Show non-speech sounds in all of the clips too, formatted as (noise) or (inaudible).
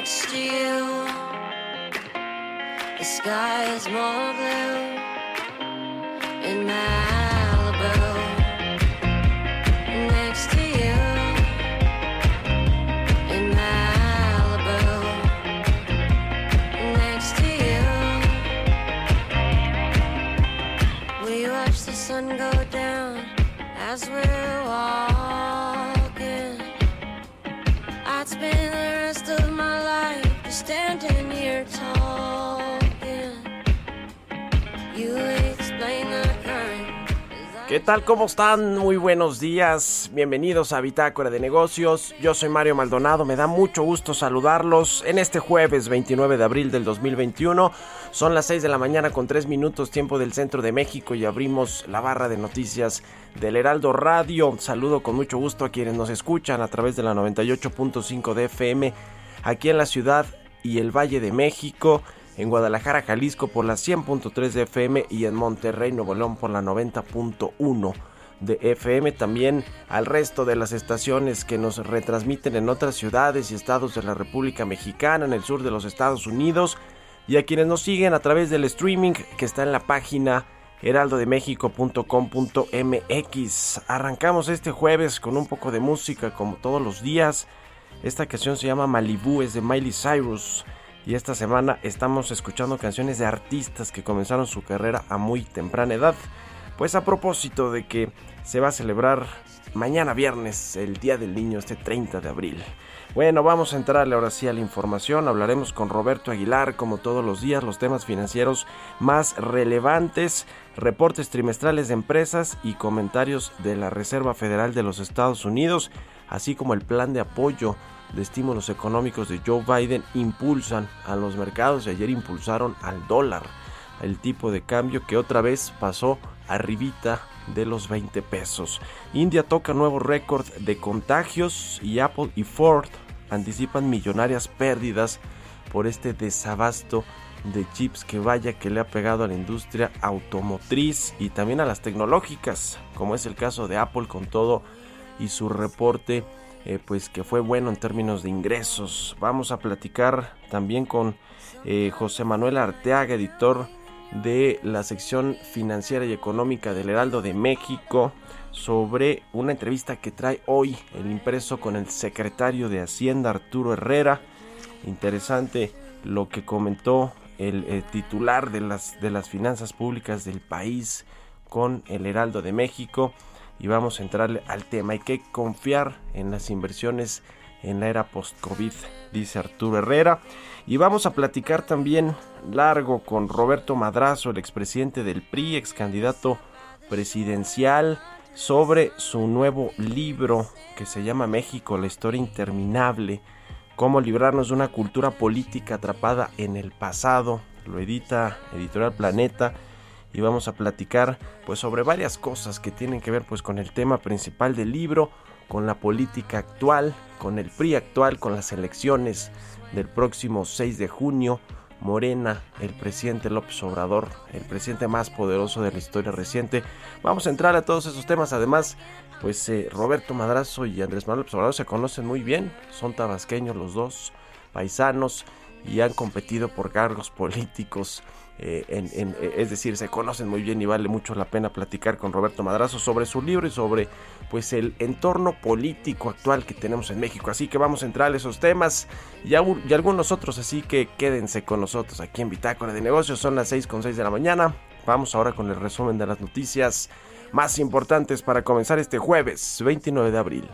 Next to you. The sky is more blue in Malibu. Next to you in Malibu next to you. We watch the sun go down as we're ¿Qué tal? ¿Cómo están? Muy buenos días. Bienvenidos a Bitácora de Negocios. Yo soy Mario Maldonado. Me da mucho gusto saludarlos en este jueves 29 de abril del 2021. Son las 6 de la mañana con 3 minutos tiempo del centro de México y abrimos la barra de noticias del Heraldo Radio. Saludo con mucho gusto a quienes nos escuchan a través de la 98.5 de FM aquí en la ciudad y el Valle de México en Guadalajara, Jalisco por la 100.3 de FM y en Monterrey, Nuevo León por la 90.1 de FM. También al resto de las estaciones que nos retransmiten en otras ciudades y estados de la República Mexicana, en el sur de los Estados Unidos. Y a quienes nos siguen a través del streaming que está en la página heraldodemexico.com.mx. Arrancamos este jueves con un poco de música como todos los días. Esta canción se llama Malibu, es de Miley Cyrus. Y esta semana estamos escuchando canciones de artistas que comenzaron su carrera a muy temprana edad. Pues a propósito de que se va a celebrar mañana viernes, el Día del Niño, este 30 de abril. Bueno, vamos a entrarle ahora sí a la información. Hablaremos con Roberto Aguilar, como todos los días, los temas financieros más relevantes, reportes trimestrales de empresas y comentarios de la Reserva Federal de los Estados Unidos, así como el plan de apoyo de estímulos económicos de Joe Biden impulsan a los mercados y ayer impulsaron al dólar, el tipo de cambio que otra vez pasó arribita de los 20 pesos. India toca nuevo récord de contagios y Apple y Ford anticipan millonarias pérdidas por este desabasto de chips que vaya que le ha pegado a la industria automotriz y también a las tecnológicas, como es el caso de Apple con todo y su reporte eh, pues que fue bueno en términos de ingresos. Vamos a platicar también con eh, José Manuel Arteaga, editor de la sección financiera y económica del Heraldo de México, sobre una entrevista que trae hoy el impreso con el secretario de Hacienda Arturo Herrera. Interesante lo que comentó el, eh, titular de las, de las finanzas públicas del país con el Heraldo de México y vamos a entrarle al tema. Hay que confiar en las inversiones en la era post-COVID, dice Arturo Herrera. Y vamos a platicar también largo con Roberto Madrazo, el expresidente del PRI, ex candidato presidencial, sobre su nuevo libro que se llama México, la historia interminable, cómo librarnos de una cultura política atrapada en el pasado. Lo edita Editorial Planeta y vamos a platicar pues sobre varias cosas que tienen que ver pues con el tema principal del libro, con la política actual, con el PRI actual, con las elecciones del próximo 6 de junio, Morena, el presidente López Obrador, el presidente más poderoso de la historia reciente. Vamos a entrar a todos esos temas. Además, pues eh, Roberto Madrazo y Andrés Manuel López Obrador se conocen muy bien, son tabasqueños los dos, paisanos. y han competido por cargos (laughs) políticos. Eh, eh, es decir, se conocen muy bien y vale mucho la pena platicar con Roberto Madrazo sobre su libro y sobre pues el entorno político actual que tenemos en México. Así que vamos a entrar a esos temas y, algunos otros, así que quédense con nosotros aquí en Bitácora de Negocios. Son las 6 con 6 de la mañana. Vamos ahora con el resumen de las noticias más importantes para comenzar este jueves 29 de abril.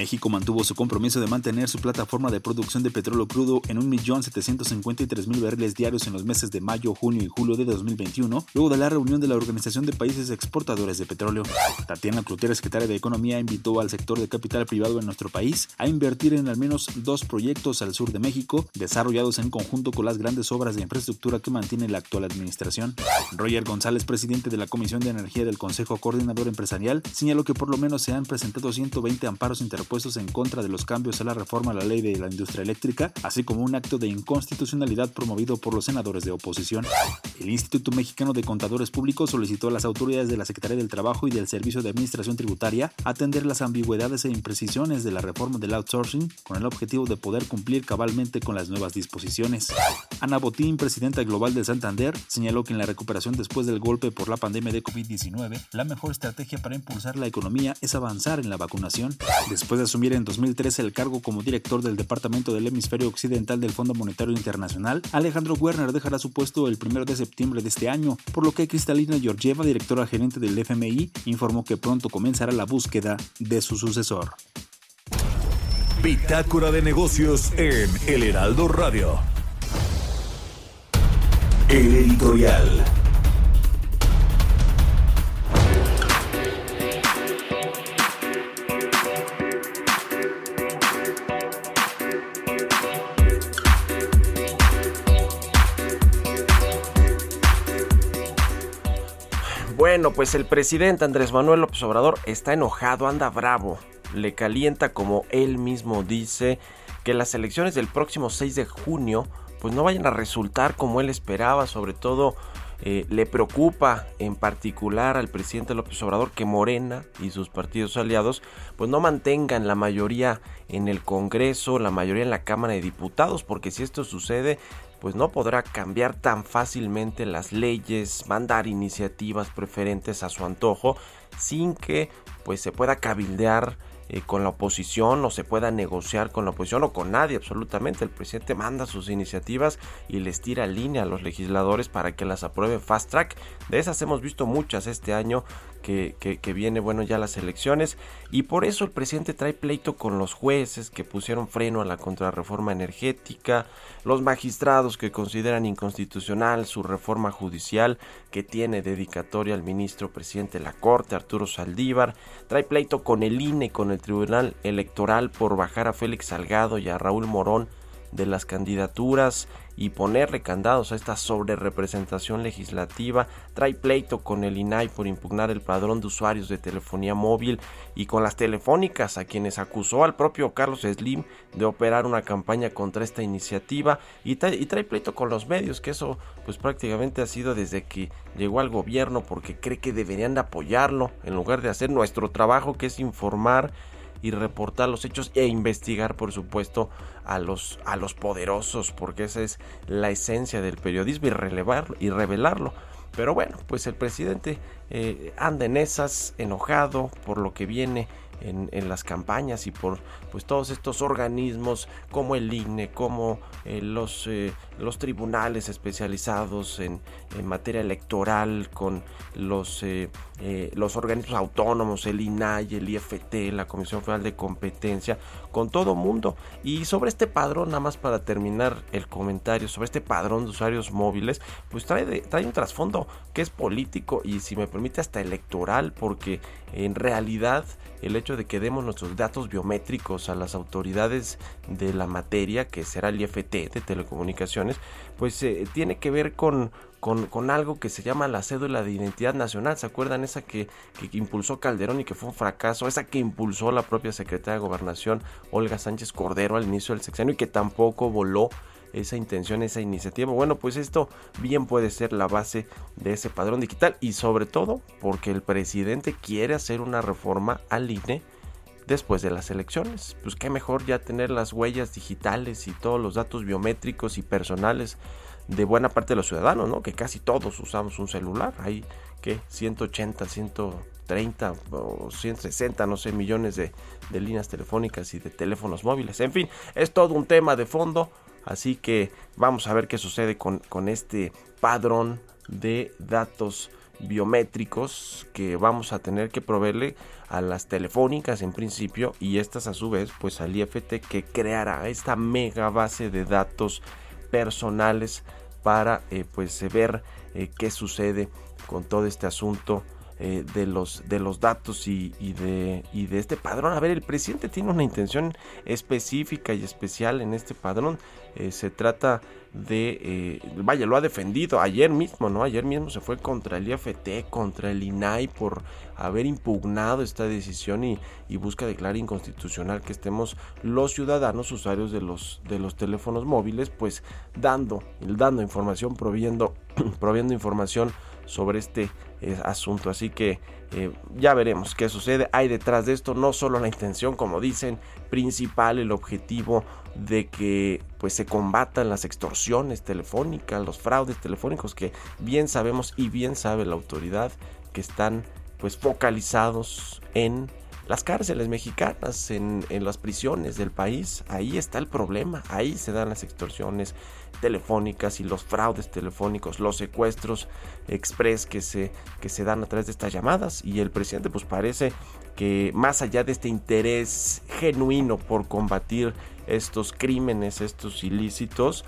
México mantuvo su compromiso de mantener su plataforma de producción de petróleo crudo en 1.753.000 barriles diarios en los meses de mayo, junio y julio de 2021, luego de la reunión de la Organización de Países Exportadores de Petróleo. Tatiana Cloutier, secretaria de Economía, invitó al sector de capital privado en nuestro país a invertir en al menos dos proyectos al sur de México, desarrollados en conjunto con las grandes obras de infraestructura que mantiene la actual administración. Roger González, presidente de la Comisión de Energía del Consejo Coordinador Empresarial, señaló que por lo menos se han presentado 120 amparos interpuestos puestos en contra de los cambios a la reforma a la ley de la industria eléctrica, así como un acto de inconstitucionalidad promovido por los senadores de oposición. El Instituto Mexicano de Contadores Públicos solicitó a las autoridades de la Secretaría del Trabajo y del Servicio de Administración Tributaria atender las ambigüedades e imprecisiones de la reforma del outsourcing con el objetivo de poder cumplir cabalmente con las nuevas disposiciones. Ana Botín, presidenta global de Santander, señaló que en la recuperación después del golpe por la pandemia de COVID-19, la mejor estrategia para impulsar la economía es avanzar en la vacunación. Después de asumir en 2013 el cargo como director del Departamento del Hemisferio Occidental del Fondo Monetario Internacional, Alejandro Werner dejará su puesto el 1 de septiembre de este año, por lo que Cristalina Georgieva, directora gerente del FMI, informó que pronto comenzará la búsqueda de su sucesor. Bitácora de negocios en El Heraldo Radio. El editorial. Bueno, pues el presidente Andrés Manuel López Obrador está enojado, anda bravo. Le calienta, como él mismo dice, que las elecciones del próximo 6 de junio pues no vayan a resultar como él esperaba, sobre todo eh, le preocupa en particular al presidente López Obrador que Morena y sus partidos aliados pues no mantengan la mayoría en el Congreso, la mayoría en la Cámara de Diputados, porque si esto sucede pues no podrá cambiar tan fácilmente las leyes, mandar iniciativas preferentes a su antojo, sin que pues se pueda cabildear eh, con la oposición o se pueda negociar con la oposición o con nadie absolutamente. El presidente manda sus iniciativas y les tira línea a los legisladores para que las aprueben fast track. De esas hemos visto muchas este año que, viene bueno ya las elecciones. Y por eso el presidente trae pleito con los jueces que pusieron freno a la contrarreforma energética, los magistrados que consideran inconstitucional su reforma judicial que tiene dedicatoria al ministro presidente de la Corte, Arturo Saldívar, trae pleito con el INE con el Tribunal Electoral por bajar a Félix Salgado y a Raúl Morón de las candidaturas y ponerle candados a esta sobrerepresentación legislativa, trae pleito con el INAI por impugnar el padrón de usuarios de telefonía móvil y con las telefónicas a quienes acusó al propio Carlos Slim de operar una campaña contra esta iniciativa. Y trae, pleito con los medios, que eso pues prácticamente ha sido desde que llegó al gobierno porque cree que deberían de apoyarlo en lugar de hacer nuestro trabajo que es informar y reportar los hechos e investigar por supuesto a los, a los poderosos porque esa es la esencia del periodismo y, relevarlo, y revelarlo. Pero bueno, pues el presidente eh, anda en esas, enojado por lo que viene en, las campañas y por pues todos estos organismos como el INE, como eh, los, eh, los tribunales especializados en, materia electoral, con los, eh, los organismos autónomos, el INAI, el IFT, la Comisión Federal de Competencia, con todo mundo. Y sobre este padrón, nada más para terminar el comentario, sobre este padrón de usuarios móviles, pues trae, trae un trasfondo que es político y si me permite hasta electoral, porque en realidad el hecho de que demos nuestros datos biométricos a las autoridades de la materia, que será el IFT de telecomunicaciones, pues eh, tiene que ver con, con, algo que se llama la cédula de identidad nacional. ¿Se acuerdan esa que, que, impulsó Calderón y que fue un fracaso? Esa que impulsó la propia secretaria de Gobernación, Olga Sánchez Cordero, al inicio del sexenio y que tampoco voló esa intención, esa iniciativa. Bueno, pues esto bien puede ser la base de ese padrón digital y sobre todo porque el presidente quiere hacer una reforma al INE después de las elecciones. Pues qué mejor ya tener las huellas digitales y todos los datos biométricos y personales de buena parte de los ciudadanos, ¿no? Que casi todos usamos un celular. Hay que 180, 130 o 160, no sé, millones de, de líneas telefónicas y de teléfonos móviles. En fin, es todo un tema de fondo. Así que vamos a ver qué sucede con, este padrón de datos biométricos que vamos a tener que proveerle a las telefónicas en principio y estas a su vez pues al IFT que creará esta mega base de datos personales para eh, pues ver eh, qué sucede con todo este asunto eh, de, los, de los datos y, de, y de este padrón. A ver, el presidente tiene una intención específica y especial en este padrón. Eh, se trata de, eh, vaya, lo ha defendido ayer mismo, ¿no? Ayer mismo se fue contra el IFT, contra el INAI por haber impugnado esta decisión y, y, busca declarar inconstitucional que estemos los ciudadanos usuarios de los, de los teléfonos móviles, pues dando, dando información, proviendo, (clears throat) proviendo información sobre este eh, asunto. Así que eh, ya veremos qué sucede. Hay detrás de esto no solo la intención, como dicen, principal, el objetivo de que pues se combatan las extorsiones telefónicas, los fraudes telefónicos que bien sabemos y bien sabe la autoridad que están pues focalizados en las cárceles mexicanas, en, en, las prisiones del país, ahí está el problema, ahí se dan las extorsiones telefónicas y los fraudes telefónicos, los secuestros express que se, que se dan a través de estas llamadas. Y el presidente pues parece que más allá de este interés genuino por combatir estos crímenes, estos ilícitos,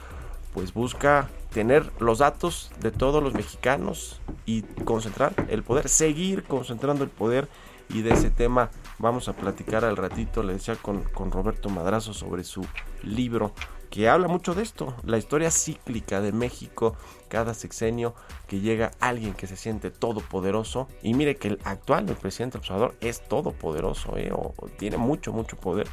pues busca tener los datos de todos los mexicanos y concentrar el poder, seguir concentrando el poder y de ese tema vamos a platicar al ratito, le decía con, con Roberto Madrazo sobre su libro que habla mucho de esto, la historia cíclica de México, cada sexenio que llega alguien que se siente todopoderoso y mire que el actual el presidente Observador es todopoderoso, ¿eh? o, tiene mucho, mucho poder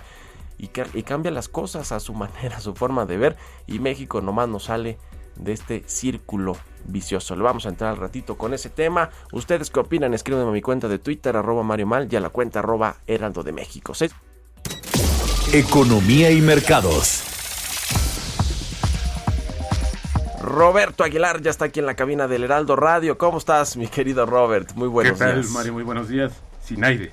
y, cambia las cosas a su (laughs) manera, a su forma de ver y México nomás no sale de este círculo vicioso. Le vamos a entrar al ratito con ese tema. ¿Ustedes qué opinan? Escríbanme a mi cuenta de Twitter, arroba Mario Mal, y a la cuenta arroba Heraldo de México. Economía y mercados. Roberto Aguilar ya está aquí en la cabina del Heraldo Radio. ¿Cómo estás, mi querido Robert? Muy buenos ¿Qué tal, días. Mario? Muy buenos días. Sin aire.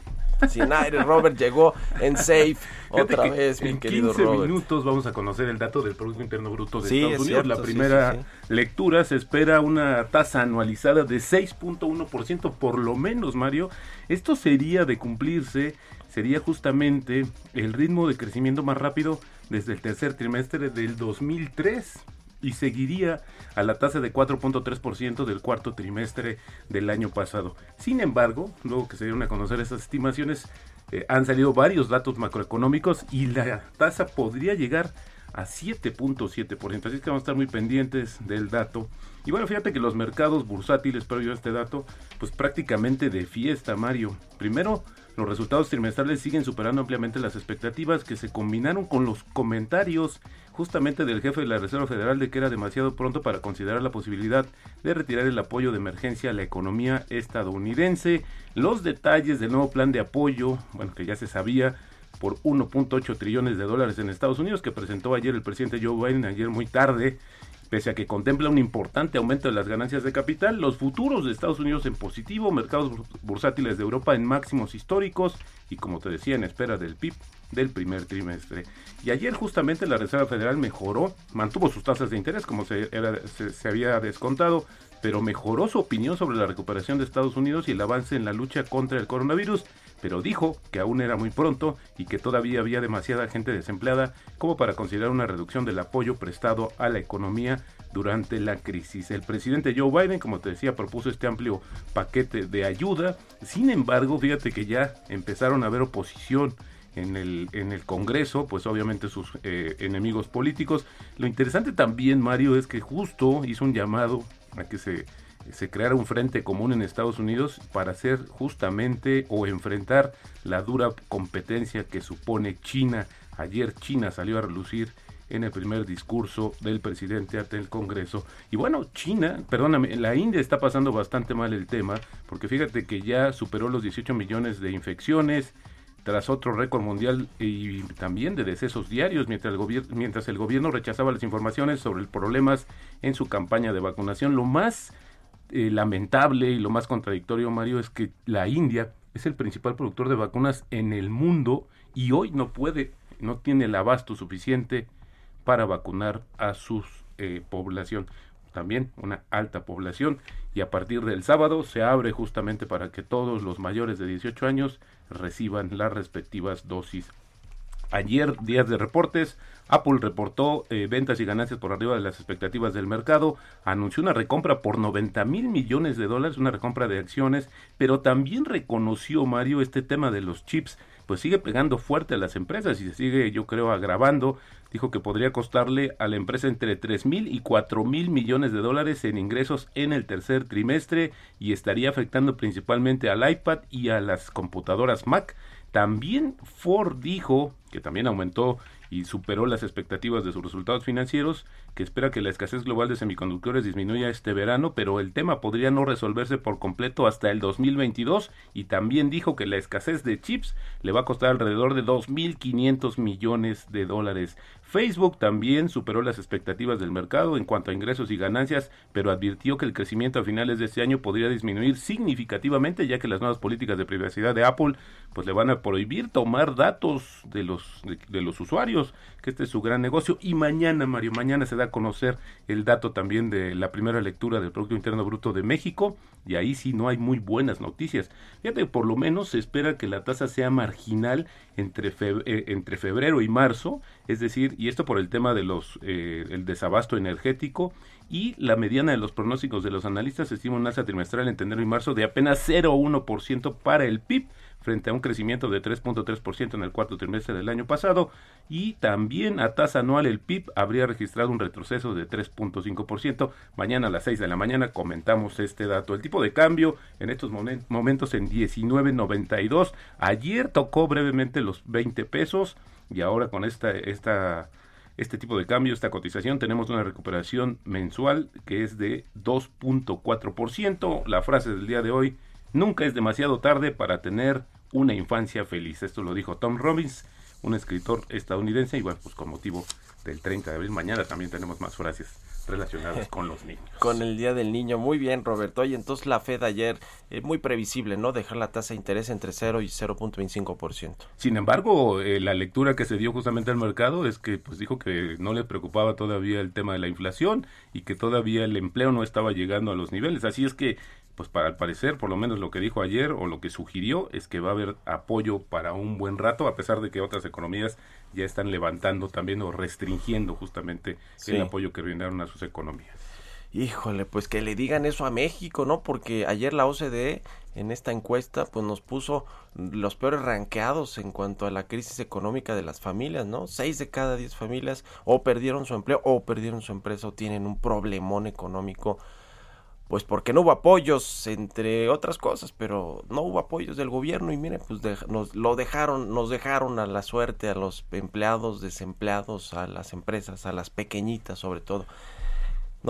Sin aire, Robert llegó en safe (laughs) otra vez, mi querido Robert. En 15 minutos vamos a conocer el dato del Producto Interno Bruto de Estados Unidos. la primera lectura se espera una tasa anualizada de 6.1% por lo menos, Mario. Esto sería de cumplirse, sería justamente el ritmo de crecimiento más rápido desde el tercer trimestre del 2003 y seguiría a la tasa de 4.3% del cuarto trimestre del año pasado. Sin embargo, luego que se dieron a conocer esas estimaciones, eh, han salido varios datos macroeconómicos y la tasa podría llegar a 7.7%. Así que vamos a estar muy pendientes del dato. Y bueno, fíjate que los mercados bursátiles, pero yo este dato, pues prácticamente de fiesta, Mario. Primero, los resultados trimestrales siguen superando ampliamente las expectativas que se combinaron con los comentarios justamente del jefe de la Reserva Federal de que era demasiado pronto para considerar la posibilidad de retirar el apoyo de emergencia a la economía estadounidense. Los detalles del nuevo plan de apoyo, bueno, que ya se sabía, por 1.8 trillones de dólares en Estados Unidos que presentó ayer el presidente Joe Biden, ayer muy tarde, Pese a que contempla un importante aumento de las ganancias de capital, los futuros de Estados Unidos en positivo, mercados bursátiles de Europa en máximos históricos y como te decía en espera del PIB del primer trimestre. Y ayer justamente la Reserva Federal mejoró, mantuvo sus tasas de interés como se, se había descontado, pero mejoró su opinión sobre la recuperación de Estados Unidos y el avance en la lucha contra el coronavirus pero dijo que aún era muy pronto y que todavía había demasiada gente desempleada como para considerar una reducción del apoyo prestado a la economía durante la crisis. El presidente Joe Biden, como te decía, propuso este amplio paquete de ayuda. Sin embargo, fíjate que ya empezaron a haber oposición en el, en el Congreso, pues obviamente sus eh, enemigos políticos. Lo interesante también, Mario, es que justo hizo un llamado a que se se creara un frente común en Estados Unidos para hacer justamente o enfrentar la dura competencia que supone China. Ayer China salió a relucir en el primer discurso del presidente ante el Congreso. Y bueno, China, perdóname, la India está pasando bastante mal el tema, porque fíjate que ya superó los 18 millones de infecciones, tras otro récord mundial y también de decesos diarios, mientras el, mientras el gobierno rechazaba las informaciones sobre problemas en su campaña de vacunación. Lo más eh, lamentable y lo más contradictorio, Mario, es que la India es el principal productor de vacunas en el mundo y hoy no puede, no tiene el abasto suficiente para vacunar a su eh, población. También una alta población y a partir del sábado se abre justamente para que todos los mayores de 18 años reciban las respectivas dosis Ayer, días de reportes, Apple reportó eh, ventas y ganancias por arriba de las expectativas del mercado, anunció una recompra por 90 mil millones de dólares, una recompra de acciones, pero también reconoció, Mario, este tema de los chips, pues sigue pegando fuerte a las empresas y se sigue, yo creo, agravando. Dijo que podría costarle a la empresa entre 3 mil y 4 mil millones de dólares en ingresos en el tercer trimestre y estaría afectando principalmente al iPad y a las computadoras Mac. También Ford dijo que también aumentó y superó las expectativas de sus resultados financieros, que espera que la escasez global de semiconductores disminuya este verano, pero el tema podría no resolverse por completo hasta el 2022 y también dijo que la escasez de chips le va a costar alrededor de 2.500 millones de dólares. Facebook también superó las expectativas del mercado en cuanto a ingresos y ganancias, pero advirtió que el crecimiento a finales de este año podría disminuir significativamente, ya que las nuevas políticas de privacidad de Apple pues le van a prohibir tomar datos de los de, los usuarios, que este es su gran negocio y mañana, Mario, mañana se da a conocer el dato también de la primera lectura del Producto Interno Bruto de México y ahí sí no hay muy buenas noticias. Fíjate, por lo menos se espera que la tasa sea marginal entre, eh, entre febrero y marzo, es decir, y esto por el tema de los eh, el desabasto energético y la mediana de los pronósticos de los analistas estima un alza trimestral entre enero y marzo de apenas 0,1% para el PIB frente a un crecimiento de 3.3% en el cuarto trimestre del año pasado y también a tasa anual el PIB habría registrado un retroceso de 3.5%. Mañana a las 6 de la mañana comentamos este dato. El tipo de cambio en estos momentos en 19.92. Ayer tocó brevemente los 20 pesos y ahora con esta esta este tipo de cambio, esta cotización, tenemos una recuperación mensual que es de 2.4%. La frase del día de hoy, nunca es demasiado tarde para tener una infancia feliz. Esto lo dijo Tom Robbins, un escritor estadounidense, y bueno, pues con motivo del 30 de abril, mañana también tenemos más frases relacionadas (laughs) con los niños. Con el Día del Niño, muy bien Roberto. Y entonces la Fed ayer, es muy previsible, ¿no? Dejar la tasa de interés entre 0 y 0.25%. Sin embargo, eh, la lectura que se dio justamente al mercado es que pues dijo que no le preocupaba todavía el tema de la inflación y que todavía el empleo no estaba llegando a los niveles. Así es que pues para al parecer, por lo menos lo que dijo ayer o lo que sugirió es que va a haber apoyo para un buen rato, a pesar de que otras economías ya están levantando también o restringiendo justamente el apoyo que brindaron a sus economías. Híjole, pues que le digan eso a México, ¿no? Porque ayer la OCDE en esta encuesta pues nos puso los peores ranqueados en cuanto a la crisis económica de las familias, ¿no? Seis de cada diez familias o perdieron su empleo o perdieron su empresa o tienen un problemón económico pues porque no hubo apoyos entre otras cosas, pero no hubo apoyos del gobierno y miren, pues nos lo dejaron, nos dejaron a la suerte a los empleados, desempleados, a las empresas, a las pequeñitas sobre todo.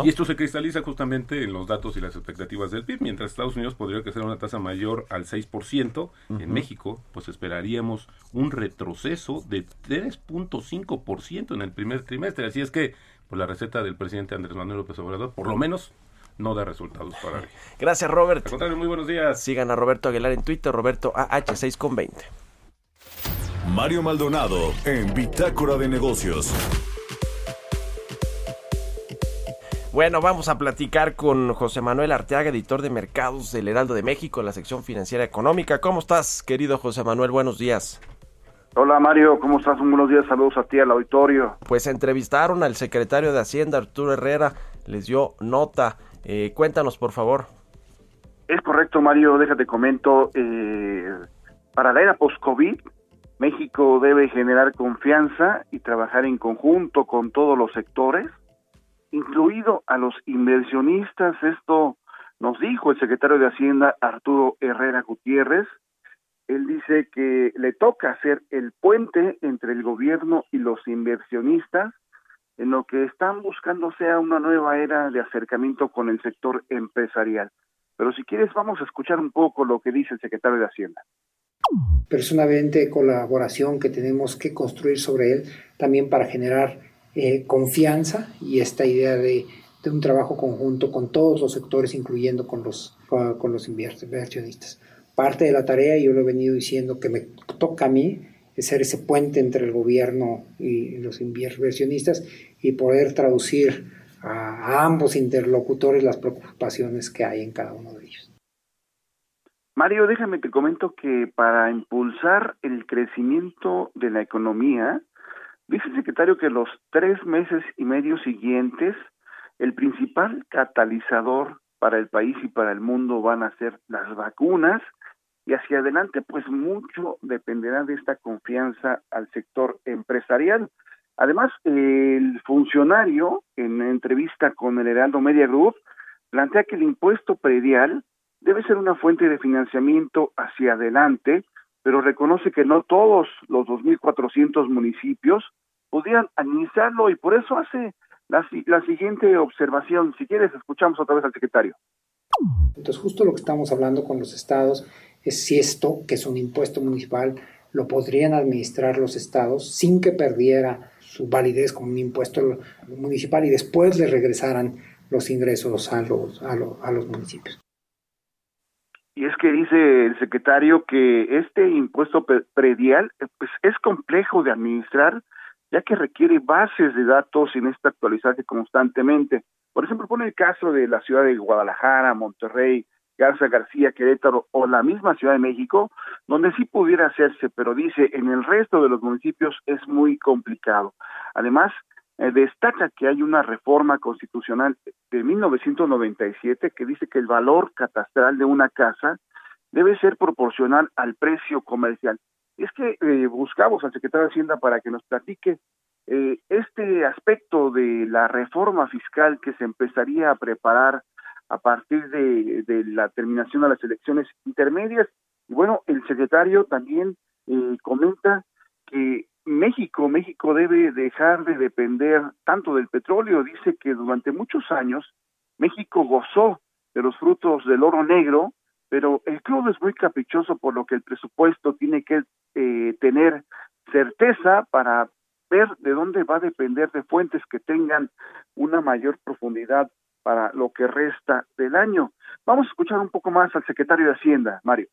Y esto se cristaliza justamente en los datos y las expectativas del PIB. Mientras Estados Unidos podría crecer una tasa mayor al 6%, en México pues esperaríamos un retroceso de 3.5% en el primer trimestre. Así es que pues la receta del presidente Andrés Manuel López Obrador, por lo menos no da resultados para él. Gracias, Robert. Al contrario, muy buenos días. Sigan a Roberto Aguilar en Twitter, Roberto AH6 con 20. Mario Maldonado en Bitácora de Negocios. Bueno, vamos a platicar con José Manuel Arteaga, editor de mercados del Heraldo de México, la sección financiera económica. ¿Cómo estás, querido José Manuel? Buenos días. Hola Mario, ¿cómo estás? Un buenos días, saludos a ti, al auditorio. Pues entrevistaron al secretario de Hacienda, Arturo Herrera, les dio nota. Eh, cuéntanos, por favor. Es correcto, Mario, déjate comento. Eh, para la era post-COVID, México debe generar confianza y trabajar en conjunto con todos los sectores incluido a los inversionistas. Esto nos dijo el secretario de Hacienda, Arturo Herrera Gutiérrez. Él dice que le toca hacer el puente entre el gobierno y los inversionistas, en lo que están buscando sea una nueva era de acercamiento con el sector empresarial. Pero si quieres, vamos a escuchar un poco lo que dice el secretario de Hacienda. Personalmente, colaboración que tenemos que construir sobre él también para generar eh, confianza y esta idea de, un trabajo conjunto con todos los sectores, incluyendo con los, con los inversionistas. Parte de la tarea, yo lo he venido diciendo, que me toca a mí, ser ese puente entre el gobierno y los inversionistas y poder traducir a, ambos interlocutores las preocupaciones que hay en cada uno de ellos. Mario, déjame te comento que para impulsar el crecimiento de la economía, Dice el secretario que los tres meses y medio siguientes, el principal catalizador para el país y para el mundo van a ser las vacunas y hacia adelante pues mucho dependerá de esta confianza al sector empresarial. Además, el funcionario en entrevista con el Heraldo Media Group plantea que el impuesto predial debe ser una fuente de financiamiento hacia adelante pero reconoce que no todos los 2.400 municipios podían administrarlo y por eso hace la, la siguiente observación. Si quieres, escuchamos otra vez al secretario. Entonces, justo lo que estamos hablando con los estados es si esto, que es un impuesto municipal, lo podrían administrar los estados sin que perdiera su validez como un impuesto municipal y después le regresaran los ingresos a los, a, a los municipios. Y es que dice el secretario que este impuesto predial pues, es complejo de administrar, ya que requiere bases de datos y necesita actualizarse constantemente. Por ejemplo, pone el caso de la ciudad de Guadalajara, Monterrey, Garza García, Querétaro o la misma Ciudad de México, donde sí pudiera hacerse, pero dice en el resto de los municipios es muy complicado. Además, eh, destaca que hay una reforma constitucional de 1997 que dice que el valor catastral de una casa debe ser proporcional al precio comercial. Es que eh, buscamos al secretario de Hacienda para que nos platique eh, este aspecto de la reforma fiscal que se empezaría a preparar a partir de, de la terminación de las elecciones intermedias. Y bueno, el secretario también comenta que México, México debe dejar de depender tanto del petróleo. Dice que durante muchos años México gozó de los frutos del oro negro, pero el crudo es muy caprichoso, por lo que el presupuesto tiene que eh, tener certeza para ver de dónde va a depender de fuentes que tengan una mayor profundidad para lo que resta del año. Vamos a escuchar un poco más al secretario de Hacienda, Mario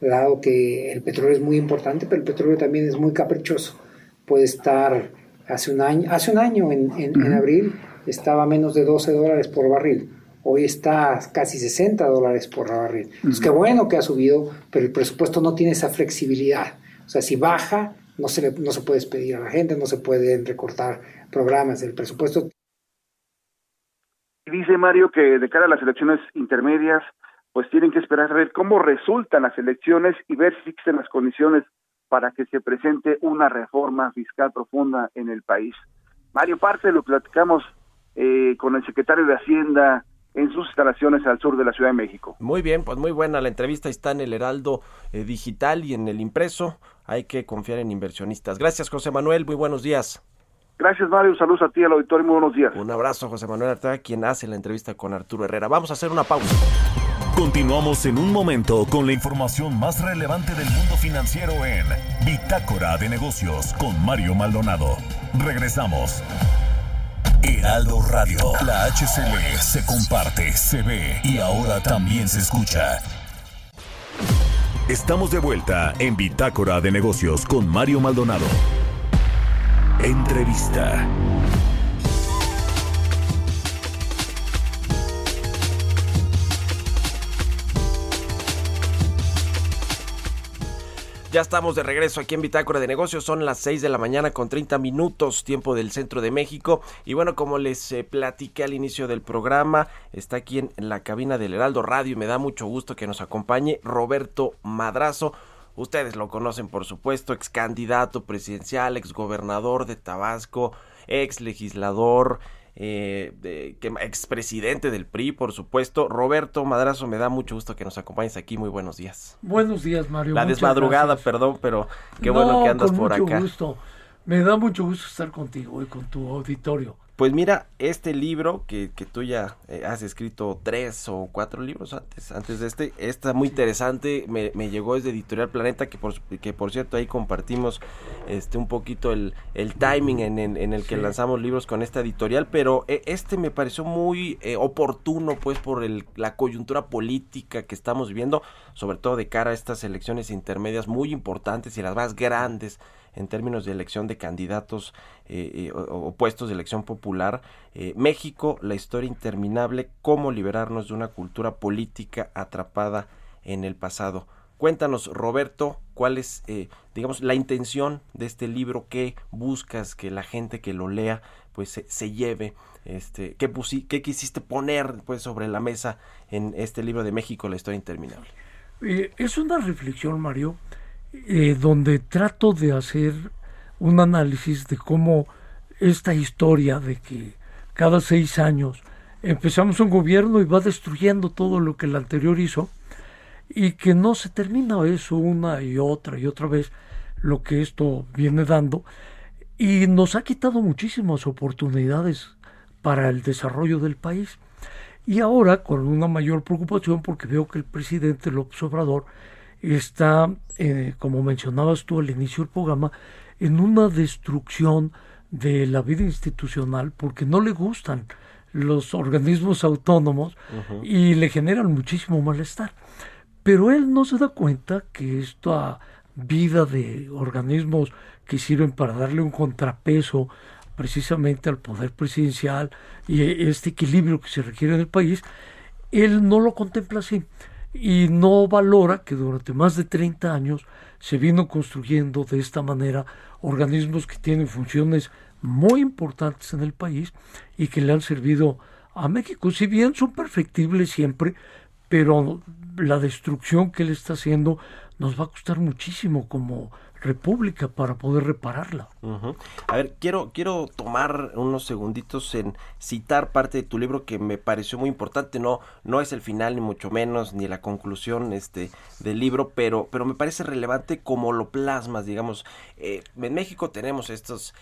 dado que el petróleo es muy importante, pero el petróleo también es muy caprichoso. Puede estar hace un año, hace un año en, en, abril estaba a menos de 12 dólares por barril. Hoy está casi 60 dólares por barril. Es que bueno que ha subido, pero el presupuesto no tiene esa flexibilidad. O sea, si baja, no se, no se puede despedir a la gente, no se pueden recortar programas del presupuesto. Dice Mario que de cara a las elecciones intermedias, pues tienen que esperar a ver cómo resultan las elecciones y ver si existen las condiciones para que se presente una reforma fiscal profunda en el país. Mario, parte lo platicamos eh, con el secretario de Hacienda en sus instalaciones al sur de la Ciudad de México. Muy bien, pues muy buena la entrevista, está en el Heraldo eh, Digital y en el impreso. Hay que confiar en inversionistas. Gracias, José Manuel, muy buenos días. Gracias, Mario. Saludos a ti, al auditorio, muy buenos días. Un abrazo, José Manuel Artega, quien hace la entrevista con Arturo Herrera. Vamos a hacer una pausa. Continuamos en un momento con la información más relevante del mundo financiero en Bitácora de Negocios con Mario Maldonado. Regresamos. Heraldo Radio. La HCL se comparte, se ve y ahora también se escucha. Estamos de vuelta en Bitácora de Negocios con Mario Maldonado. Entrevista. Ya estamos de regreso aquí en Bitácora de Negocios. Son las 6 de la mañana con 30 minutos, tiempo del centro de México. Y bueno, como les eh, platiqué al inicio del programa, está aquí en, la cabina del Heraldo Radio y me da mucho gusto que nos acompañe Roberto Madrazo. Ustedes lo conocen, por supuesto, ex candidato presidencial, ex gobernador de Tabasco, ex legislador, eh, de, que, expresidente del PRI, por supuesto. Roberto Madrazo, me da mucho gusto que nos acompañes aquí. Muy buenos días. Buenos días, Mario. La desmadrugada, perdón, pero qué bueno que andas por acá. Gusto. Me da mucho gusto estar contigo y con tu auditorio. Pues mira, este libro que, que tú ya eh, has escrito tres o cuatro libros antes, antes de este, está muy interesante, me, me llegó desde Editorial Planeta, que por, que por cierto ahí compartimos este un poquito el, el timing en, en, el que lanzamos libros con esta editorial, pero eh, este me pareció muy eh, oportuno pues por el, la coyuntura política que estamos viviendo, sobre todo de cara a estas elecciones intermedias muy importantes y las más grandes en términos de elección de candidatos eh, eh, o, puestos de elección popular. Eh, México, la historia interminable, cómo liberarnos de una cultura política atrapada en el pasado. Cuéntanos, Roberto, cuál es, digamos, la intención de este libro, qué buscas que la gente que lo lea, pues se, lleve, este, qué, qué quisiste poner, pues, sobre la mesa en este libro de México, la historia interminable. es una reflexión, Mario, eh, donde trato de hacer un análisis de cómo esta historia de que cada seis años empezamos un gobierno y va destruyendo todo lo que el anterior hizo y que no se termina eso una y otra y otra vez lo que esto viene dando y nos ha quitado muchísimas oportunidades para el desarrollo del país. Y ahora con una mayor preocupación porque veo que el presidente López Obrador está, eh, como mencionabas tú al inicio del programa, en una destrucción de la vida institucional porque no le gustan los organismos autónomos y le generan muchísimo malestar. Pero él no se da cuenta que esta vida de organismos que sirven para darle un contrapeso precisamente al poder presidencial y este equilibrio que se requiere en el país, él no lo contempla así y no valora que durante más de 30 años se vino construyendo de esta manera organismos que tienen funciones muy importantes en el país y que le han servido a México. Si bien son perfectibles siempre, pero la destrucción que él está haciendo nos va a costar muchísimo como república para poder repararla. A ver, quiero, quiero tomar unos segunditos en citar parte de tu libro que me pareció muy importante. No, no es el final ni mucho menos ni la conclusión este del libro, pero, pero me parece relevante como lo plasmas, digamos. Eh, en México tenemos estos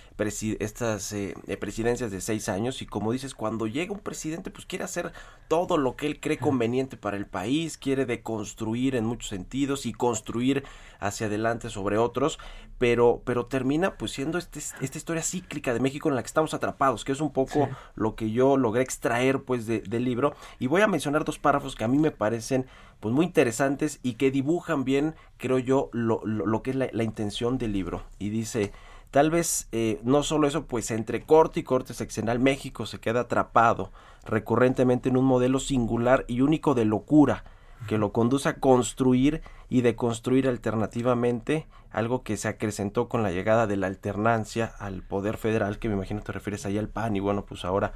estas eh, eh, presidencias de seis años y como dices, cuando llega un presidente, pues quiere hacer todo lo que él cree conveniente para el país, quiere deconstruir en muchos sentidos y construir hacia adelante sobre otros, pero, pero termina pues siendo este, esta historia cíclica de México en la que estamos atrapados, que es un poco lo que yo logré extraer pues del libro. Y voy a mencionar dos párrafos que a mí me parecen pues muy interesantes y que dibujan bien, creo yo, lo, lo, que es la, la, intención del libro. Y dice, tal vez eh, no solo eso, pues entre corte y corte seccional México se queda atrapado recurrentemente en un modelo singular y único de locura que lo conduce a construir y deconstruir alternativamente algo que se acrecentó con la llegada de la alternancia al poder federal, que me imagino te refieres ahí al PAN y bueno, pues ahora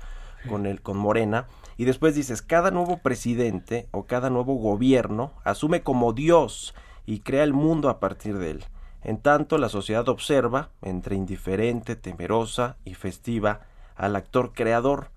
con el con Morena. Y después dices, cada nuevo presidente o cada nuevo gobierno asume como Dios y crea el mundo a partir de él. En tanto, la sociedad observa, entre indiferente, temerosa y festiva, al actor creador,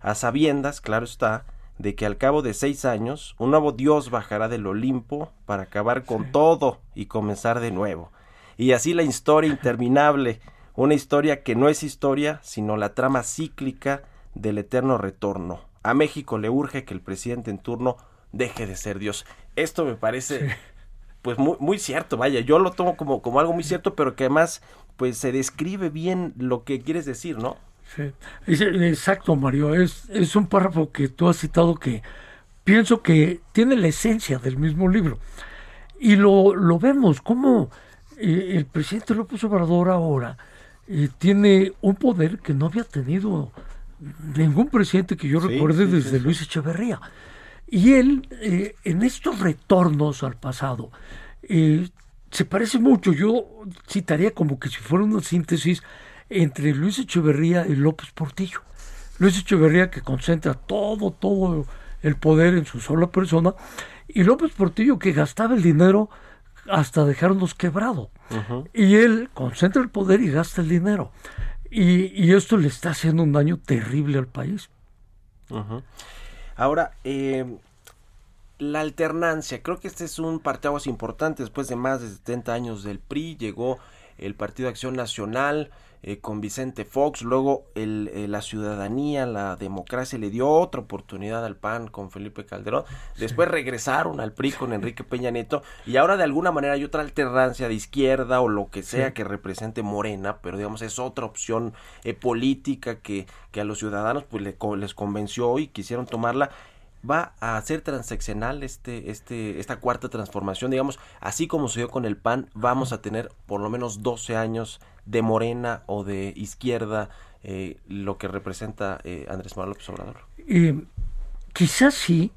a sabiendas, claro está, de que al cabo de seis años un nuevo Dios bajará del Olimpo para acabar con todo y comenzar de nuevo. Y así la historia interminable, una historia que no es historia, sino la trama cíclica del eterno retorno. A México le urge que el presidente en turno deje de ser Dios. Esto me parece pues muy, muy cierto, vaya, yo lo tomo como, como algo muy cierto, pero que además pues se describe bien lo que quieres decir, ¿no? Sí. Exacto, Mario. Es, es un párrafo que tú has citado que pienso que tiene la esencia del mismo libro. Y lo, lo vemos como eh, el presidente López Obrador ahora eh, tiene un poder que no había tenido ningún presidente que yo recuerde desde Luis Echeverría. Y él, eh, en estos retornos al pasado, se parece mucho. Yo citaría como que si fuera una síntesis entre Luis Echeverría y López Portillo. Luis Echeverría que concentra todo, todo el poder en su sola persona, y López Portillo que gastaba el dinero hasta dejarnos quebrado. Y él concentra el poder y gasta el dinero. Y, esto le está haciendo un daño terrible al país. Ahora, eh, la alternancia, creo que este es un parteaguas importante. Después de más de 70 años del PRI, llegó el Partido Acción Nacional eh, con Vicente Fox, luego el, eh, la ciudadanía, la democracia le dio otra oportunidad al PAN con Felipe Calderón, después regresaron al PRI con Enrique Peña Nieto y ahora de alguna manera hay otra alternancia de izquierda o lo que sea que represente Morena, pero digamos es otra opción eh, política que, que a los ciudadanos pues les convenció y quisieron tomarla va a ser transaccional este, este, esta cuarta transformación, digamos, así como se dio con el PAN, vamos a tener por lo menos 12 años de morena o de izquierda, eh, lo que representa eh, Andrés Manuel López Obrador. Eh, quizás sí,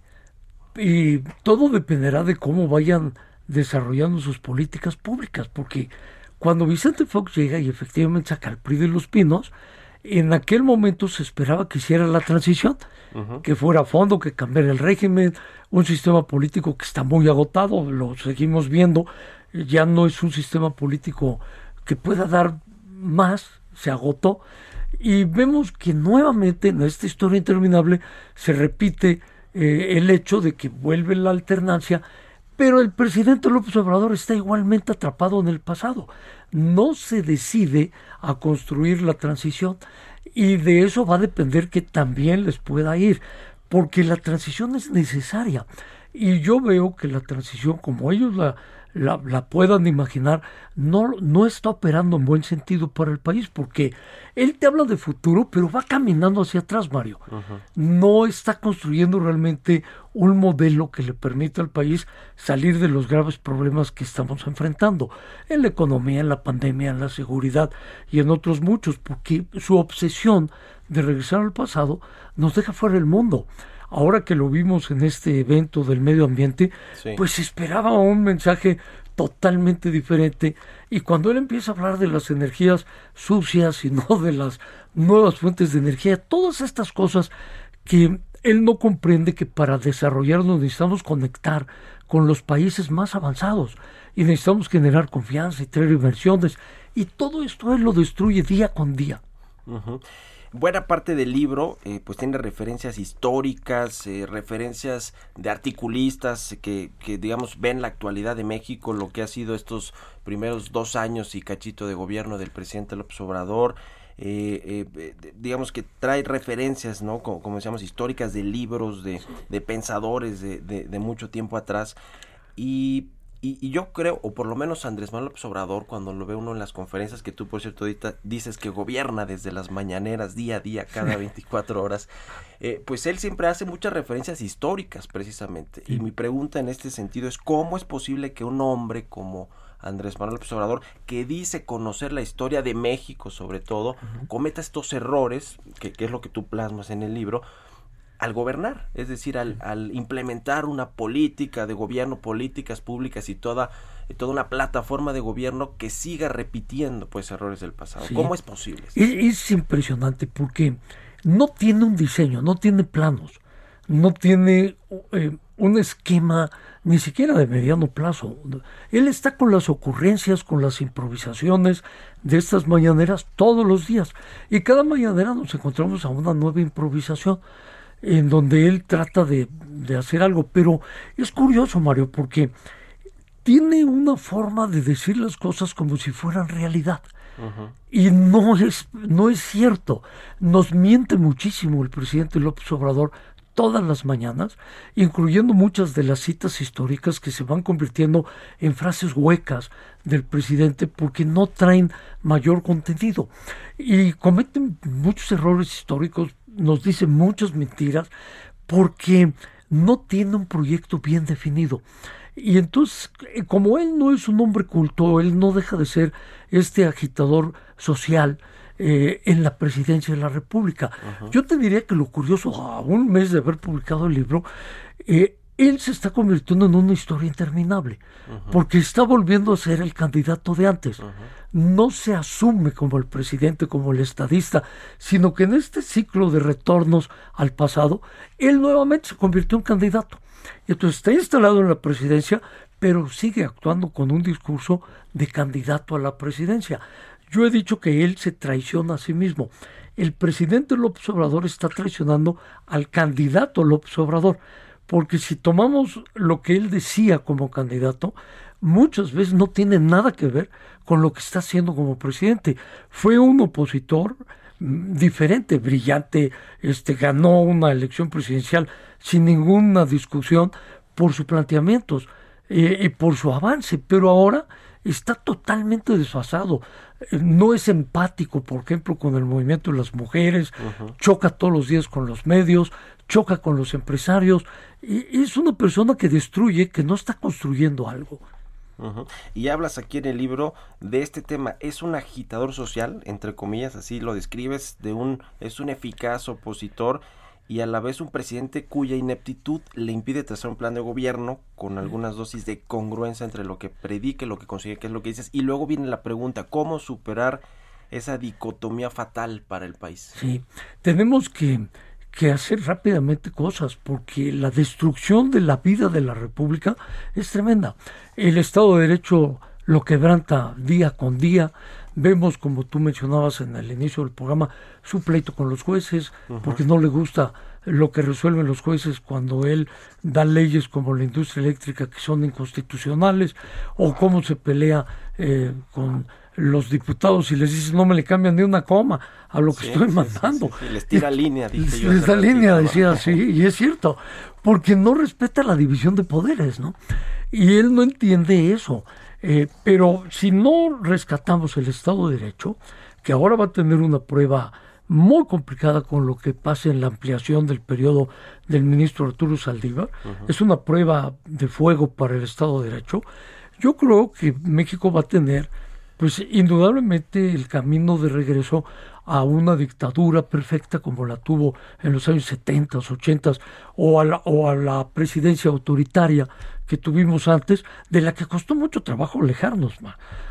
y todo dependerá de cómo vayan desarrollando sus políticas públicas, porque cuando Vicente Fox llega y efectivamente saca el PRI de los Pinos, en aquel momento se esperaba que hiciera la transición, que fuera a fondo, que cambiara el régimen, un sistema político que está muy agotado, lo seguimos viendo, ya no es un sistema político que pueda dar más, se agotó, y vemos que nuevamente en esta historia interminable se repite eh, el hecho de que vuelve la alternancia, pero el presidente López Obrador está igualmente atrapado en el pasado. No se decide a construir la transición. Y de eso va a depender que también les pueda ir, porque la transición es necesaria. Y yo veo que la transición como ellos la la, puedan imaginar, no, no está operando en buen sentido para el país, porque él te habla de futuro, pero va caminando hacia atrás, Mario. No está construyendo realmente un modelo que le permita al país salir de los graves problemas que estamos enfrentando, en la economía, en la pandemia, en la seguridad y en otros muchos, porque su obsesión de regresar al pasado nos deja fuera del mundo ahora que lo vimos en este evento del medio ambiente, pues esperaba un mensaje totalmente diferente. Y cuando él empieza a hablar de las energías sucias y (laughs) no de las nuevas fuentes de energía, todas estas cosas que él no comprende que para desarrollarnos necesitamos conectar con los países más avanzados y necesitamos generar confianza y traer inversiones. Y todo esto él lo destruye día con día buena parte del libro eh, pues tiene referencias históricas, eh, referencias de articulistas que, que, digamos ven la actualidad de México, lo que ha sido estos primeros dos años y cachito de gobierno del presidente López Obrador. Eh, digamos que trae referencias, ¿no? Como, decíamos, históricas de libros, de, de pensadores de, de, de mucho tiempo atrás. Y y, yo creo, o por lo menos Andrés Manuel López Obrador, cuando lo ve uno en las conferencias que tú, por cierto, ahorita dices que gobierna desde las mañaneras, día a día, cada 24 horas, eh, pues él siempre hace muchas referencias históricas, precisamente. Y mi pregunta en este sentido es, ¿cómo es posible que un hombre como Andrés Manuel López Obrador, que dice conocer la historia de México, sobre todo, cometa estos errores, que, que es lo que tú plasmas en el libro, al gobernar, es decir, al, al, implementar una política de gobierno, políticas públicas y toda, toda una plataforma de gobierno que siga repitiendo pues errores del pasado. ¿Cómo es posible? Es, impresionante porque no tiene un diseño, no tiene planos, no tiene eh, un esquema ni siquiera de mediano plazo. Él está con las ocurrencias, con las improvisaciones de estas mañaneras todos los días. Y cada mañanera nos encontramos a una nueva improvisación en donde él trata de, hacer algo. Pero es curioso, Mario, porque tiene una forma de decir las cosas como si fueran realidad. Y no es, no es cierto. Nos miente muchísimo el presidente López Obrador todas las mañanas, incluyendo muchas de las citas históricas que se van convirtiendo en frases huecas del presidente porque no traen mayor contenido. Y cometen muchos errores históricos, nos dicen muchas mentiras, porque no tiene un proyecto bien definido. Y entonces, eh, como él no es un hombre culto, él no deja de ser este agitador social eh, en la presidencia de la República. Yo te diría que lo curioso, a un mes de haber publicado el libro, eh, él se está convirtiendo en una historia interminable, porque está volviendo a ser el candidato de antes. No se asume como el presidente, como el estadista, sino que en este ciclo de retornos al pasado, él nuevamente se convirtió en candidato. Entonces está instalado en la presidencia, pero sigue actuando con un discurso de candidato a la presidencia. Yo he dicho que él se traiciona a sí mismo. El presidente López Obrador está traicionando al candidato López Obrador, porque si tomamos lo que él decía como candidato, muchas veces no tiene nada que ver con lo que está haciendo como presidente. Fue un opositor mm, diferente, brillante, este ganó una elección presidencial sin ninguna discusión por sus planteamientos eh, y por su avance, pero ahora está totalmente desfasado. Eh, no es empático, por ejemplo, con el movimiento de las mujeres, choca todos los días con los medios, choca con los empresarios, y es una persona que destruye, que no está construyendo algo. Y hablas aquí en el libro de este tema. Es un agitador social, entre comillas, así lo describes, de un, es un eficaz opositor y a la vez un presidente cuya ineptitud le impide trazar un plan de gobierno con algunas dosis de congruencia entre lo que predique, lo que consigue, que es lo que dices. Y luego viene la pregunta, ¿cómo superar esa dicotomía fatal para el país? Sí, tenemos que, que hacer rápidamente cosas porque la destrucción de la vida de la República es tremenda. El Estado de Derecho lo quebranta día con día, Vemos, como tú mencionabas en el inicio del programa, su pleito con los jueces, porque no le gusta lo que resuelven los jueces cuando él da leyes como la industria eléctrica que son inconstitucionales, o cómo se pelea eh, con los diputados y les dice no me le cambian ni una coma a lo que estoy mandando. les tira línea, dice Les da línea, decía así, y es cierto, porque no respeta la división de poderes, ¿no? Y él no entiende eso. Eh, pero si no rescatamos el Estado de Derecho, que ahora va a tener una prueba muy complicada con lo que pase en la ampliación del periodo del ministro Arturo Saldívar, es una prueba de fuego para el Estado de Derecho. Yo creo que México va a tener, pues indudablemente, el camino de regreso a una dictadura perfecta como la tuvo en los años 70, 80 o a la, o a la presidencia autoritaria que tuvimos antes, de la que costó mucho trabajo alejarnos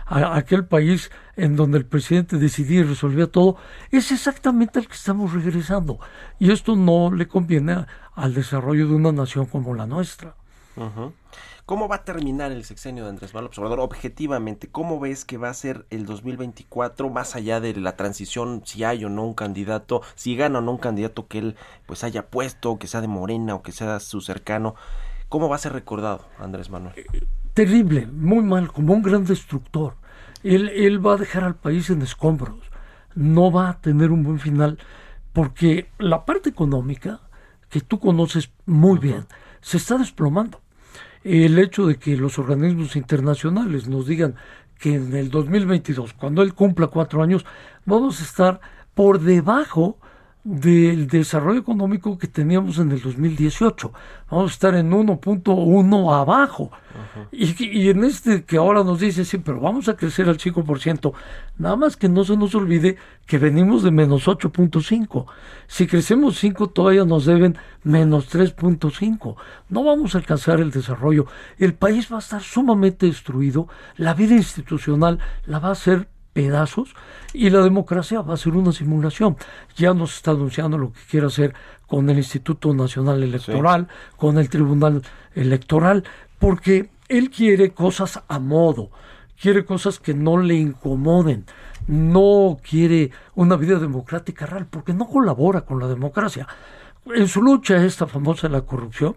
a, aquel país en donde el presidente decidía y resolvía todo, es exactamente al que estamos regresando. Y esto no le conviene al desarrollo de una nación como la nuestra. ¿Cómo va a terminar el sexenio de Andrés Manuel Observador? Objetivamente, ¿cómo ves que va a ser el 2024 más allá de la transición, si hay o no un candidato, si gana o no un candidato que él pues haya puesto, que sea de Morena o que sea su cercano? ¿Cómo va a ser recordado Andrés Manuel? Eh, terrible, muy mal, como un gran destructor. Él, él va a dejar al país en escombros, no va a tener un buen final, porque la parte económica, que tú conoces muy bien, se está desplomando el hecho de que los organismos internacionales nos digan que en el 2022, cuando él cumpla cuatro años, vamos a estar por debajo del desarrollo económico que teníamos en el 2018. Vamos a estar en 1.1 abajo. y, y, en este que ahora nos dice, sí, pero vamos a crecer al 5%. Nada más que no se nos olvide que venimos de menos 8.5. Si crecemos 5, todavía nos deben menos 3.5. No vamos a alcanzar el desarrollo. El país va a estar sumamente destruido. La vida institucional la va a hacer pedazos y la democracia va a ser una simulación. Ya nos está anunciando lo que quiere hacer con el Instituto Nacional Electoral, con el Tribunal Electoral, porque él quiere cosas a modo, quiere cosas que no le incomoden, no quiere una vida democrática real, porque no colabora con la democracia. En su lucha esta famosa de la corrupción,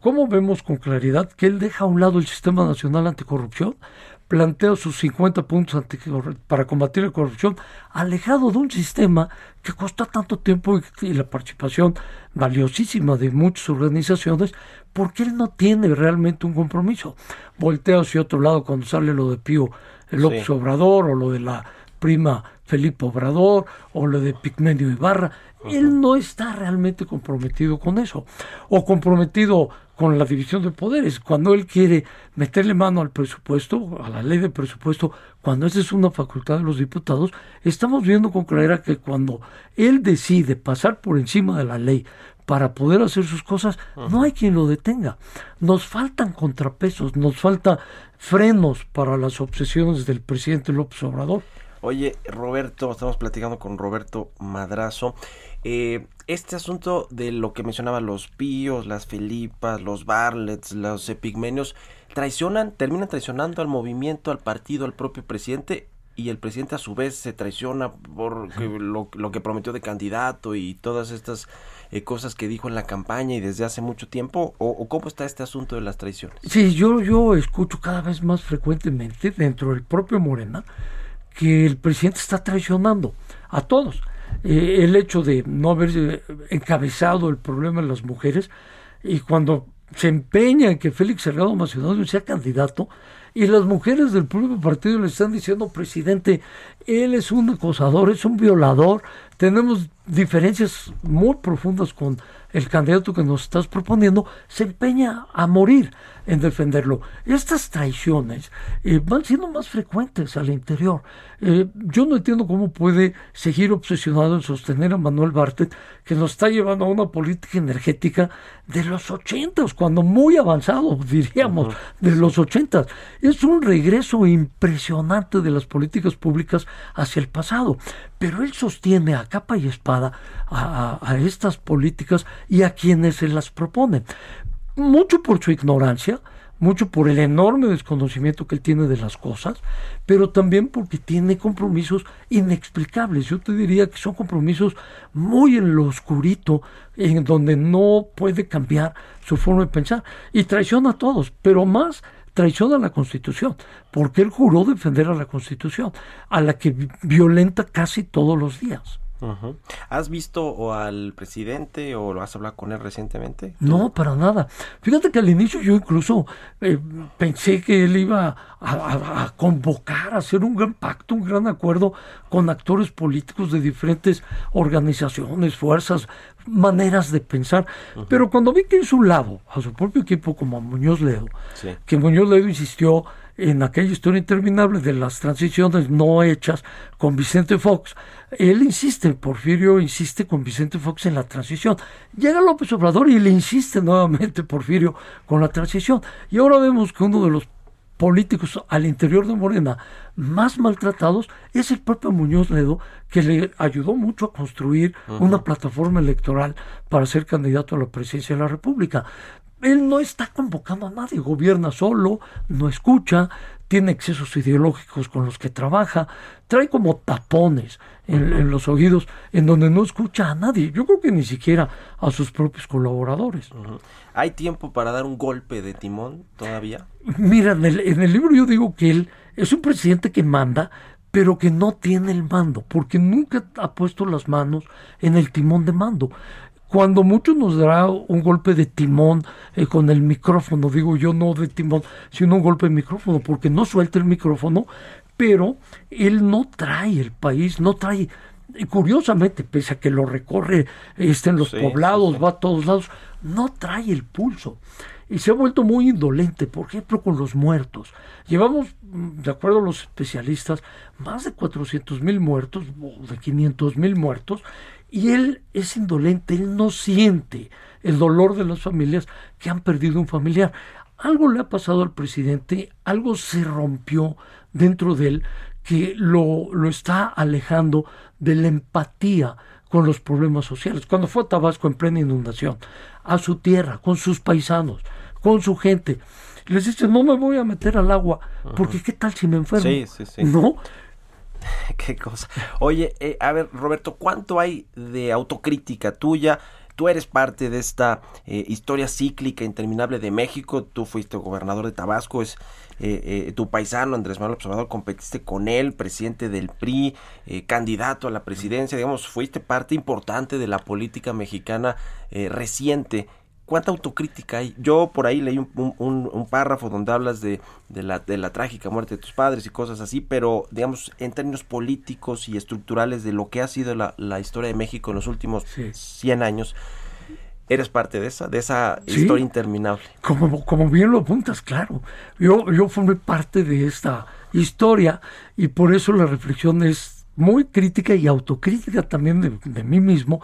¿cómo vemos con claridad que él deja a un lado el Sistema Nacional Anticorrupción plantea sus 50 puntos para combatir la corrupción, alejado de un sistema que costó tanto tiempo y, la participación valiosísima de muchas organizaciones, porque él no tiene realmente un compromiso. Voltea hacia otro lado cuando sale lo de Pío López Obrador o lo de la prima Felipe Obrador o lo de Pigmenio Ibarra. Él no está realmente comprometido con eso. O comprometido con la división de poderes. Cuando él quiere meterle mano al presupuesto, a la ley de presupuesto, cuando esa es una facultad de los diputados, estamos viendo con claridad que cuando él decide pasar por encima de la ley para poder hacer sus cosas, no hay quien lo detenga. Nos faltan contrapesos, nos falta frenos para las obsesiones del presidente López Obrador. Oye, Roberto, estamos platicando con Roberto Madrazo. Eh, este asunto de lo que mencionaba los píos, las felipas, los barlets, los epigmenios, traicionan, terminan traicionando al movimiento, al partido, al propio presidente y el presidente a su vez se traiciona por lo, que prometió de candidato y todas estas eh, cosas que dijo en la campaña y desde hace mucho tiempo o, cómo está este asunto de las traiciones sí yo yo escucho cada vez más frecuentemente dentro del propio Morena que el presidente está traicionando a todos. Eh, el hecho de no haber eh, encabezado el problema de las mujeres y cuando se empeña en que Félix Salgado Macedonio sea candidato y las mujeres del propio partido le están diciendo, presidente, él es un acosador, es un violador, tenemos diferencias muy profundas con el candidato que nos estás proponiendo, se empeña a morir en defenderlo. Estas traiciones eh, van siendo más frecuentes al interior. Eh, yo no entiendo cómo puede seguir obsesionado en sostener a Manuel Bartet, que nos está llevando a una política energética de los ochentas, cuando muy avanzado, (laughs) diríamos, de los ochentas. Es un regreso impresionante de las políticas públicas hacia el pasado. Pero él sostiene a capa y espada a, a estas políticas y a quienes se las proponen mucho por su ignorancia, mucho por el enorme desconocimiento que él tiene de las cosas, pero también porque tiene compromisos inexplicables. Yo te diría que son compromisos muy en lo oscurito, en donde no puede cambiar su forma de pensar. Y traiciona a todos, pero más traiciona a la Constitución, porque él juró defender a la Constitución, a la que violenta casi todos los días. ¿Has visto al presidente o lo has hablado con él recientemente? No, para nada. Fíjate que al inicio yo incluso eh, pensé que él iba a, convocar, a hacer un gran pacto, un gran acuerdo con actores políticos de diferentes organizaciones, fuerzas, maneras de pensar. Pero cuando vi que hizo un lado a su propio equipo como a Muñoz Ledo, que Muñoz Ledo insistió en aquella historia interminable de las transiciones no hechas con Vicente Fox. Él insiste, Porfirio insiste con Vicente Fox en la transición. Llega López Obrador y le insiste nuevamente Porfirio con la transición. Y ahora vemos que uno de los políticos al interior de Morena más maltratados es el propio Muñoz Ledo, que le ayudó mucho a construir una plataforma electoral para ser candidato a la presidencia de la República él no está convocando a nadie, gobierna solo, no escucha, tiene excesos ideológicos con los que trabaja, trae como tapones en, los oídos en donde no escucha a nadie, yo creo que ni siquiera a sus propios colaboradores. ¿Hay tiempo para dar un golpe de timón todavía? Mira, en el, en el libro yo digo que él es un presidente que manda, pero que no tiene el mando, porque nunca ha puesto las manos en el timón de mando cuando mucho nos dará un golpe de timón eh, con el micrófono, digo yo no de timón, sino un golpe de micrófono, porque no suelta el micrófono, pero él no trae el país, no trae, curiosamente, pese a que lo recorre, está en los poblados, va a todos lados, no trae el pulso. Y se ha vuelto muy indolente, por ejemplo, con los muertos. Llevamos, de acuerdo a los especialistas, más de 400 mil muertos, o de 500 mil muertos, y él es indolente, él no siente el dolor de las familias que han perdido un familiar. Algo le ha pasado al presidente, algo se rompió dentro de él que lo, lo está alejando de la empatía con los problemas sociales. Cuando fue a Tabasco en plena inundación, a su tierra, con sus paisanos, con su gente, les dice, no me voy a meter al agua, porque qué tal si me enfermo. Sí, sí, sí. No, (laughs) Qué cosa. Oye, eh, a ver, Roberto, ¿cuánto hay de autocrítica tuya? Tú eres parte de esta eh, historia cíclica interminable de México. Tú fuiste gobernador de Tabasco. Es eh, tu paisano Andrés Manuel Observador, competiste con él, presidente del PRI, candidato a la presidencia, digamos, fuiste parte importante de la política mexicana reciente ¿Cuánta autocrítica hay? Yo por ahí leí un, párrafo donde hablas de, la, de la trágica muerte de tus padres y cosas así, pero digamos, en términos políticos y estructurales de lo que ha sido la, historia de México en los últimos 100 años, ¿eres parte de esa, de esa historia interminable? Como, como bien lo apuntas, claro. Yo, yo formé parte de esta historia y por eso la reflexión es muy crítica y autocrítica también de, de mí mismo,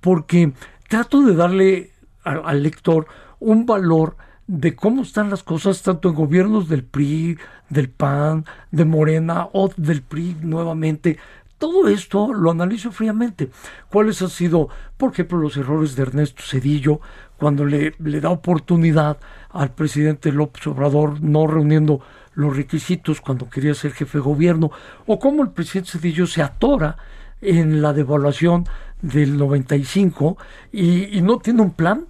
porque trato de darle al, lector un valor de cómo están las cosas tanto en gobiernos del PRI, del PAN, de Morena o del PRI nuevamente. Todo esto lo analizo fríamente. ¿Cuáles han sido, por ejemplo, los errores de Ernesto Cedillo cuando le, le da oportunidad al presidente López Obrador no reuniendo los requisitos cuando quería ser jefe de gobierno? ¿O cómo el presidente Cedillo se atora en la devaluación del 95 y, y no tiene un plan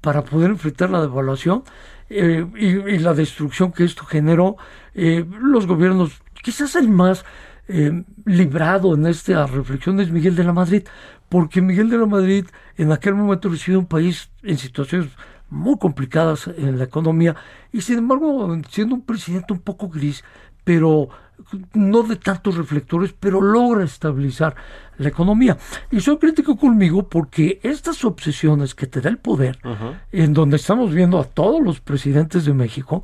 para poder enfrentar la devaluación eh, y, la destrucción que esto generó. Eh, los gobiernos, quizás el más eh, librado en esta reflexión es Miguel de la Madrid, porque Miguel de la Madrid en aquel momento recibe un país en situaciones muy complicadas en la economía y sin embargo siendo un presidente un poco gris, pero no de tantos reflectores, pero logra estabilizar la economía. Y soy crítico conmigo porque estas obsesiones que te da el poder, en donde estamos viendo a todos los presidentes de México,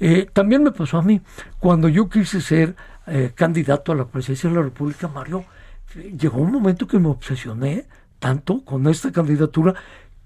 eh, también me pasó a mí. Cuando yo quise ser eh, candidato a la presidencia de la República, Mario, llegó un momento que me obsesioné tanto con esta candidatura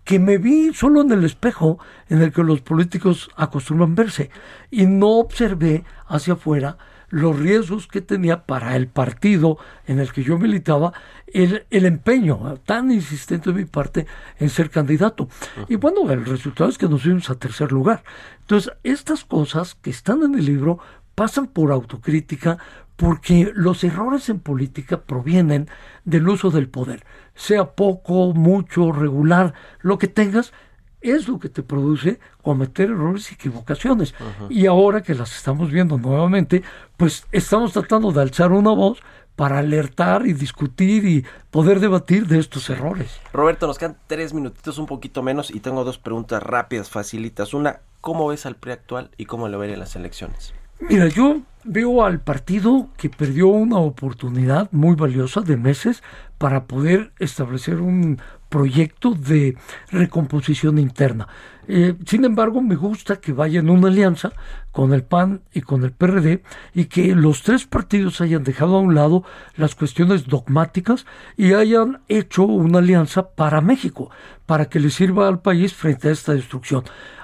que me vi solo en el espejo en el que los políticos acostumbran verse y no observé hacia afuera los riesgos que tenía para el partido en el que yo militaba, el, el empeño tan insistente de mi parte en ser candidato. Y bueno, el resultado es que nos fuimos a tercer lugar. Entonces, estas cosas que están en el libro pasan por autocrítica porque los errores en política provienen del uso del poder, sea poco, mucho, regular, lo que tengas, es lo que te produce cometer errores y equivocaciones. Y ahora que las estamos viendo nuevamente, pues estamos tratando de alzar una voz para alertar y discutir y poder debatir de estos errores. Roberto, nos quedan tres minutitos, un poquito menos, y tengo dos preguntas rápidas, facilitas. Una, ¿cómo ves al PRI actual y cómo lo ven en las elecciones? Mira, yo veo al partido que perdió una oportunidad muy valiosa de meses para poder establecer un proyecto de recomposición interna. Eh, sin embargo, me gusta que vaya en una alianza con el PAN y con el PRD y que los tres partidos hayan dejado a un lado las cuestiones dogmáticas y hayan hecho una alianza para México, para que le sirva al país frente a esta destrucción.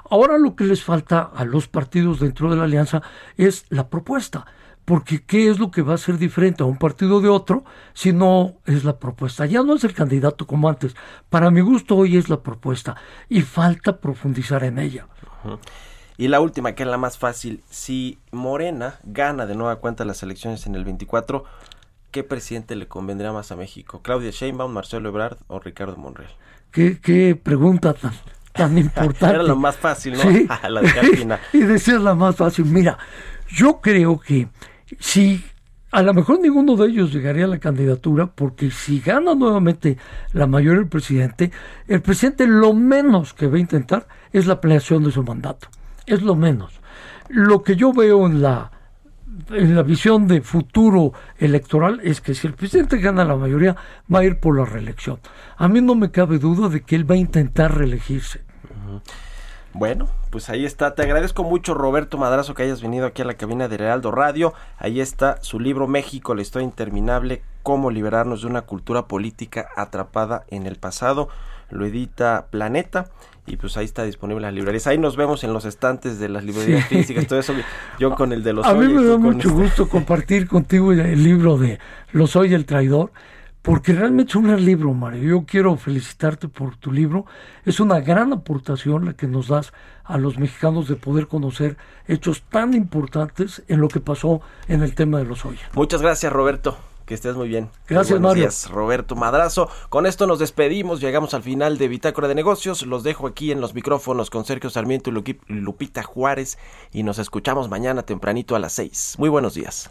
Ahora lo que les falta a los partidos dentro de la alianza es la propuesta porque ¿qué es lo que va a ser diferente a un partido de otro si no es la propuesta? Ya no es el candidato como antes. Para mi gusto hoy es la propuesta y falta profundizar en ella. Y la última, que es la más fácil, si Morena gana de nueva cuenta las elecciones en el 24, ¿qué presidente le convendría más a México? ¿Claudia Sheinbaum, Marcelo Ebrard o Ricardo Monreal? ¿Qué, qué pregunta tan, tan (laughs) importante? Era lo más fácil, ¿no? Sí. (laughs) la de (laughs) y decir la más fácil. Mira, yo creo que si a lo mejor ninguno de ellos llegaría a la candidatura, porque si gana nuevamente la mayoría del presidente, el presidente lo menos que va a intentar es la ampliación de su mandato. Es lo menos. Lo que yo veo en la, en la visión de futuro electoral es que si el presidente gana la mayoría, va a ir por la reelección. A mí no me cabe duda de que él va a intentar reelegirse. Bueno, pues ahí está. Te agradezco mucho, Roberto Madrazo, que hayas venido aquí a la cabina de Heraldo Radio. Ahí está su libro México, la historia interminable, cómo liberarnos de una cultura política atrapada en el pasado. Lo edita Planeta y pues ahí está disponible en las librerías. Ahí nos vemos en los estantes de las librerías físicas, todo eso. Yo con el de los A mí me da mucho este. gusto compartir contigo el libro de Los Soy el Traidor porque realmente es un gran libro, Mario. Yo quiero felicitarte por tu libro. Es una gran aportación la que nos das a los mexicanos de poder conocer hechos tan importantes en lo que pasó en el tema de los Oya. Muchas gracias, Roberto. Que estés muy bien. Gracias, Mario. Días, Roberto Madrazo. Con esto nos despedimos. Llegamos al final de Bitácora de Negocios. Los dejo aquí en los micrófonos con Sergio Sarmiento y Lupita Juárez. Y nos escuchamos mañana tempranito a las 6. Muy buenos días.